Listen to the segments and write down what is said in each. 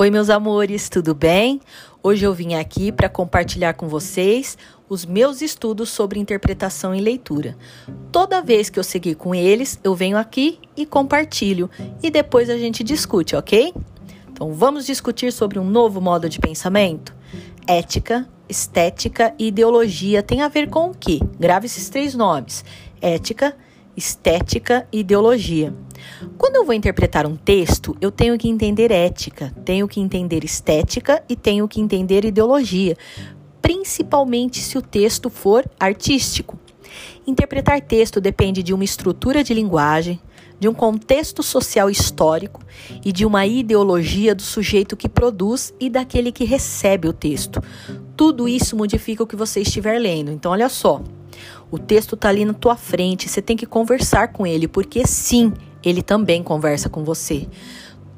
Oi, meus amores, tudo bem? Hoje eu vim aqui para compartilhar com vocês os meus estudos sobre interpretação e leitura. Toda vez que eu seguir com eles, eu venho aqui e compartilho e depois a gente discute, ok? Então vamos discutir sobre um novo modo de pensamento? Ética, estética e ideologia tem a ver com o quê? Grave esses três nomes: ética, estética e ideologia. Quando eu vou interpretar um texto, eu tenho que entender ética, tenho que entender estética e tenho que entender ideologia, principalmente se o texto for artístico. Interpretar texto depende de uma estrutura de linguagem, de um contexto social histórico e de uma ideologia do sujeito que produz e daquele que recebe o texto. Tudo isso modifica o que você estiver lendo. Então, olha só. O texto está ali na tua frente, você tem que conversar com ele, porque sim, ele também conversa com você.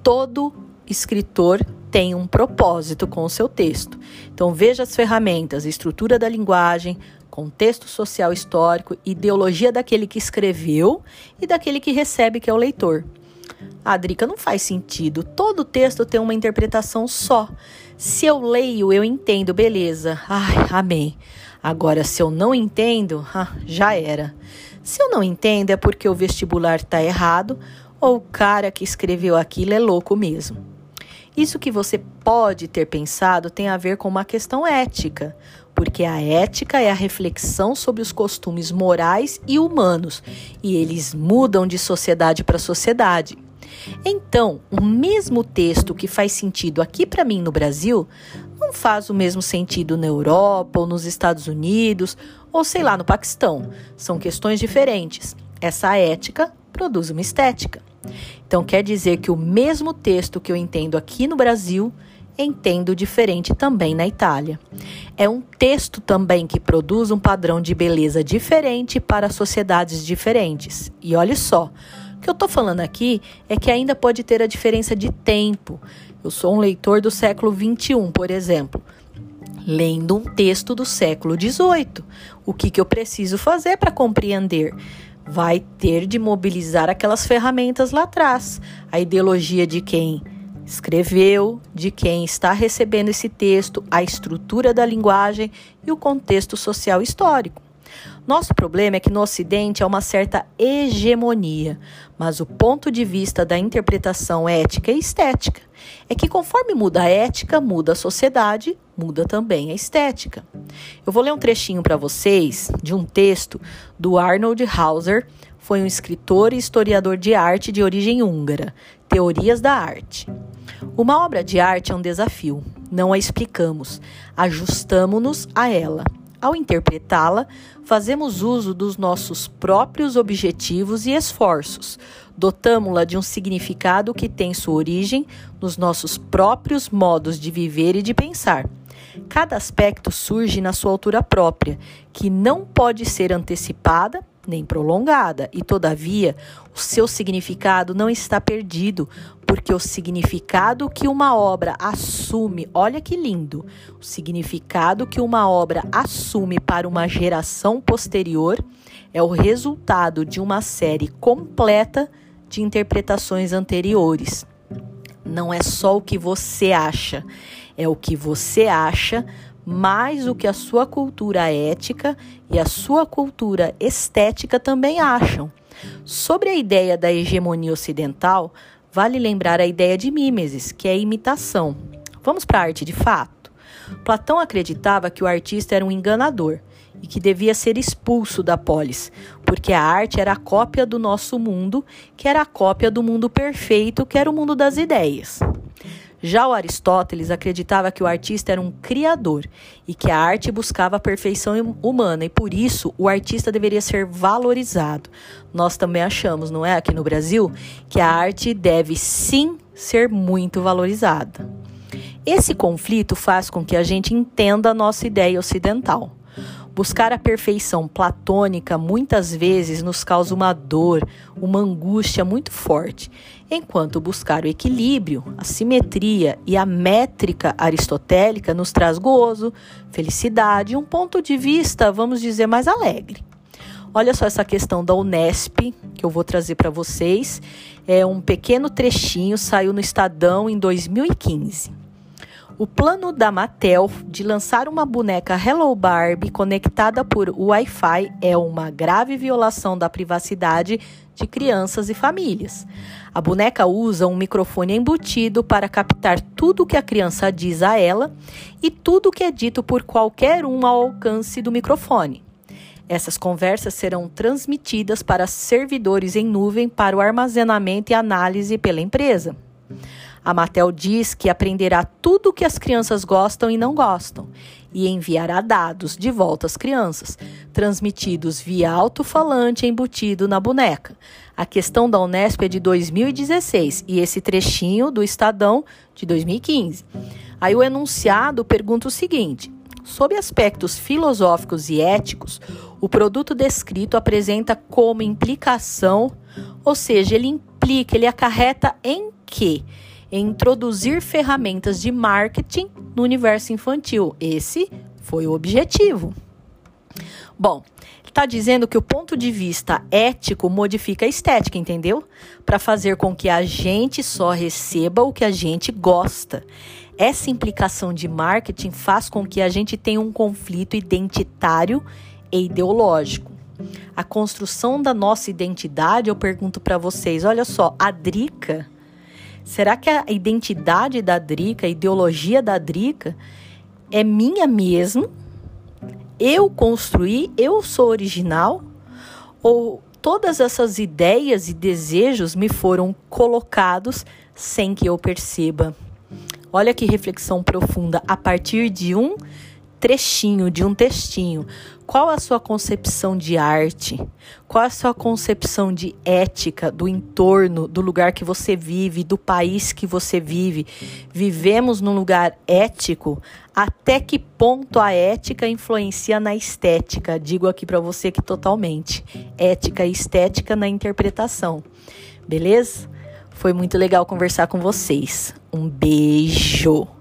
Todo escritor tem um propósito com o seu texto. Então veja as ferramentas, estrutura da linguagem, contexto social histórico, ideologia daquele que escreveu e daquele que recebe, que é o leitor. A Drica não faz sentido. Todo texto tem uma interpretação só. Se eu leio, eu entendo, beleza. Ai, amém. Agora, se eu não entendo, ah, já era. Se eu não entendo, é porque o vestibular está errado ou o cara que escreveu aquilo é louco mesmo. Isso que você pode ter pensado tem a ver com uma questão ética, porque a ética é a reflexão sobre os costumes morais e humanos, e eles mudam de sociedade para sociedade. Então, o mesmo texto que faz sentido aqui para mim no Brasil não faz o mesmo sentido na Europa ou nos Estados Unidos ou sei lá no Paquistão. São questões diferentes. Essa ética produz uma estética. Então quer dizer que o mesmo texto que eu entendo aqui no Brasil entendo diferente também na Itália. É um texto também que produz um padrão de beleza diferente para sociedades diferentes. E olha só, o que eu estou falando aqui é que ainda pode ter a diferença de tempo. Eu sou um leitor do século XXI, por exemplo, lendo um texto do século XVIII. O que, que eu preciso fazer para compreender? Vai ter de mobilizar aquelas ferramentas lá atrás. A ideologia de quem escreveu, de quem está recebendo esse texto, a estrutura da linguagem e o contexto social histórico. Nosso problema é que no Ocidente há uma certa hegemonia, mas o ponto de vista da interpretação ética e estética é que conforme muda a ética, muda a sociedade, muda também a estética. Eu vou ler um trechinho para vocês de um texto do Arnold Hauser, foi um escritor e historiador de arte de origem húngara, Teorias da Arte. Uma obra de arte é um desafio, não a explicamos, ajustamos-nos a ela. Ao interpretá-la, fazemos uso dos nossos próprios objetivos e esforços. Dotamos-la de um significado que tem sua origem nos nossos próprios modos de viver e de pensar. Cada aspecto surge na sua altura própria, que não pode ser antecipada nem prolongada, e todavia o seu significado não está perdido, porque o significado que uma obra assume, olha que lindo, o significado que uma obra assume para uma geração posterior é o resultado de uma série completa de interpretações anteriores. Não é só o que você acha, é o que você acha mais o que a sua cultura ética e a sua cultura estética também acham. Sobre a ideia da hegemonia ocidental, vale lembrar a ideia de mimesis, que é imitação. Vamos para a arte de fato? Platão acreditava que o artista era um enganador e que devia ser expulso da polis, porque a arte era a cópia do nosso mundo, que era a cópia do mundo perfeito, que era o mundo das ideias. Já o Aristóteles acreditava que o artista era um criador e que a arte buscava a perfeição humana e por isso o artista deveria ser valorizado. Nós também achamos, não é, aqui no Brasil, que a arte deve sim ser muito valorizada. Esse conflito faz com que a gente entenda a nossa ideia ocidental. Buscar a perfeição platônica muitas vezes nos causa uma dor, uma angústia muito forte, enquanto buscar o equilíbrio, a simetria e a métrica aristotélica nos traz gozo, felicidade e um ponto de vista, vamos dizer, mais alegre. Olha só essa questão da Unesp que eu vou trazer para vocês. É um pequeno trechinho, saiu no Estadão em 2015. O plano da Mattel de lançar uma boneca Hello Barbie conectada por Wi-Fi é uma grave violação da privacidade de crianças e famílias. A boneca usa um microfone embutido para captar tudo o que a criança diz a ela e tudo o que é dito por qualquer um ao alcance do microfone. Essas conversas serão transmitidas para servidores em nuvem para o armazenamento e análise pela empresa. A Mattel diz que aprenderá tudo o que as crianças gostam e não gostam e enviará dados de volta às crianças, transmitidos via alto-falante embutido na boneca. A questão da Unesp é de 2016 e esse trechinho do Estadão de 2015. Aí o enunciado pergunta o seguinte: Sob aspectos filosóficos e éticos, o produto descrito apresenta como implicação, ou seja, ele implica, ele acarreta em quê? Em introduzir ferramentas de marketing no universo infantil. Esse foi o objetivo. Bom, está dizendo que o ponto de vista ético modifica a estética, entendeu? Para fazer com que a gente só receba o que a gente gosta. Essa implicação de marketing faz com que a gente tenha um conflito identitário e ideológico. A construção da nossa identidade, eu pergunto para vocês, olha só, a Drica, será que a identidade da Drica, a ideologia da Drica é minha mesmo? Eu construí, eu sou original? Ou todas essas ideias e desejos me foram colocados sem que eu perceba? Olha que reflexão profunda a partir de um trechinho, de um textinho. Qual a sua concepção de arte? Qual a sua concepção de ética do entorno, do lugar que você vive, do país que você vive? Vivemos num lugar ético? Até que ponto a ética influencia na estética? Digo aqui para você que totalmente. Ética e estética na interpretação. Beleza? Foi muito legal conversar com vocês. Um beijo!